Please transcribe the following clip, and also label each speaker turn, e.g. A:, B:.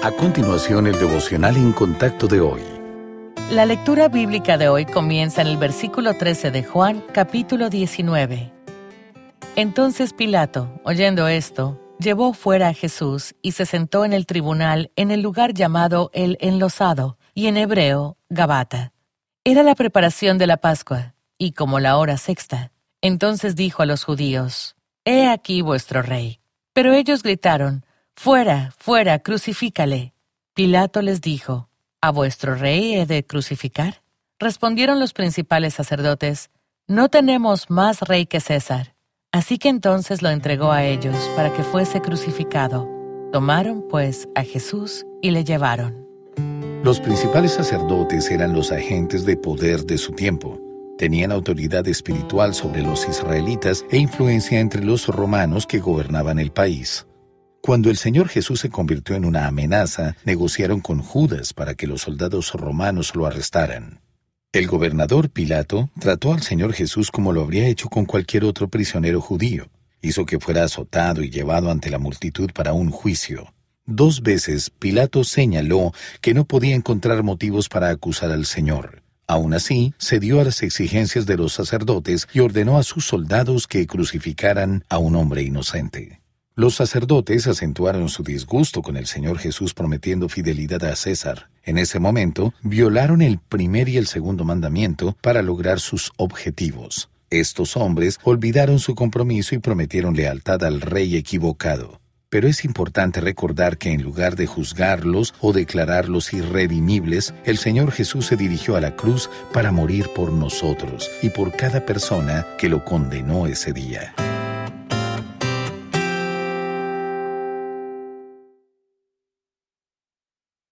A: A continuación, el devocional en contacto de hoy.
B: La lectura bíblica de hoy comienza en el versículo 13 de Juan, capítulo 19. Entonces Pilato, oyendo esto, llevó fuera a Jesús y se sentó en el tribunal en el lugar llamado el enlosado, y en hebreo, Gabata. Era la preparación de la Pascua, y como la hora sexta. Entonces dijo a los judíos, He aquí vuestro rey. Pero ellos gritaron, Fuera, fuera, crucifícale. Pilato les dijo, ¿A vuestro rey he de crucificar? Respondieron los principales sacerdotes, No tenemos más rey que César. Así que entonces lo entregó a ellos para que fuese crucificado. Tomaron, pues, a Jesús y le llevaron.
A: Los principales sacerdotes eran los agentes de poder de su tiempo. Tenían autoridad espiritual sobre los israelitas e influencia entre los romanos que gobernaban el país. Cuando el Señor Jesús se convirtió en una amenaza, negociaron con Judas para que los soldados romanos lo arrestaran. El gobernador Pilato trató al Señor Jesús como lo habría hecho con cualquier otro prisionero judío. Hizo que fuera azotado y llevado ante la multitud para un juicio. Dos veces Pilato señaló que no podía encontrar motivos para acusar al Señor. Aún así, cedió a las exigencias de los sacerdotes y ordenó a sus soldados que crucificaran a un hombre inocente. Los sacerdotes acentuaron su disgusto con el Señor Jesús prometiendo fidelidad a César. En ese momento, violaron el primer y el segundo mandamiento para lograr sus objetivos. Estos hombres olvidaron su compromiso y prometieron lealtad al rey equivocado. Pero es importante recordar que en lugar de juzgarlos o declararlos irredimibles, el Señor Jesús se dirigió a la cruz para morir por nosotros y por cada persona que lo condenó ese día.